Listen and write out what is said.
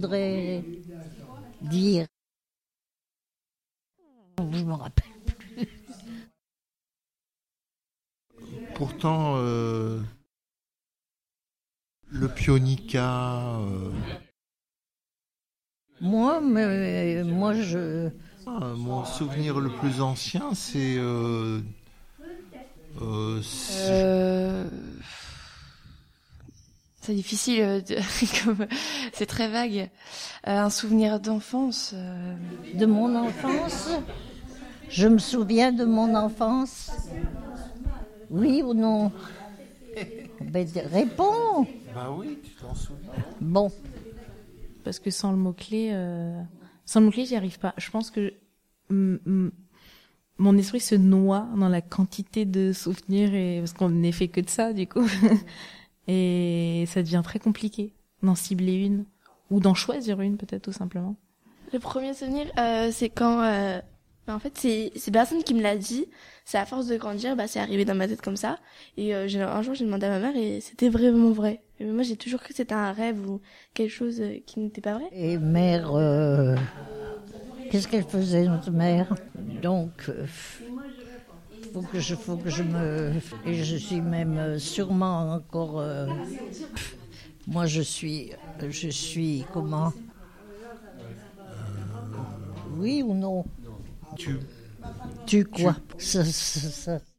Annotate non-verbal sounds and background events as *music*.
faudrait dire Je me rappelle plus. Pourtant, euh, le pionica. euh, Moi, mais, moi, je. ah, mon souvenir le plus ancien, c'est. euh, euh, c'est- Euh, C'est difficile, euh, *laughs* c'est très vague. Euh, un souvenir d'enfance. euh, De mon enfance Je me souviens de mon enfance Oui ou non? *laughs* Ben, Réponds Bah oui, tu t'en souviens. Bon, Parce que sans le mot-clé, euh, sans le mot-clé, j'y arrive pas. Je pense que mon esprit se noie dans la quantité de souvenirs et parce qu'on n'est fait que de ça, du coup. *laughs* et ça devient très compliqué d'en cibler une ou d'en choisir une, peut-être tout simplement. Le premier souvenir, euh, c'est quand... euh, bah, en fait, c'est c'est personne qui me l'a dit. C'est à force de grandir, bah, c'est arrivé dans ma tête comme ça. Et euh, j'ai- un jour, j'ai demandé à ma mère et c'était vraiment vrai. Et moi, j'ai toujours cru que c'était un rêve ou quelque chose qui n'était pas vrai. et mère, euh, qu'est-ce qu'elle faisait, notre mère? Donc, euh, faut que je, faut que je me. Et je suis même euh, sûrement encore. euh, moi, je suis. Je suis comment? Oui ou non? Tu, Tu quoi? Ça, ça- ça-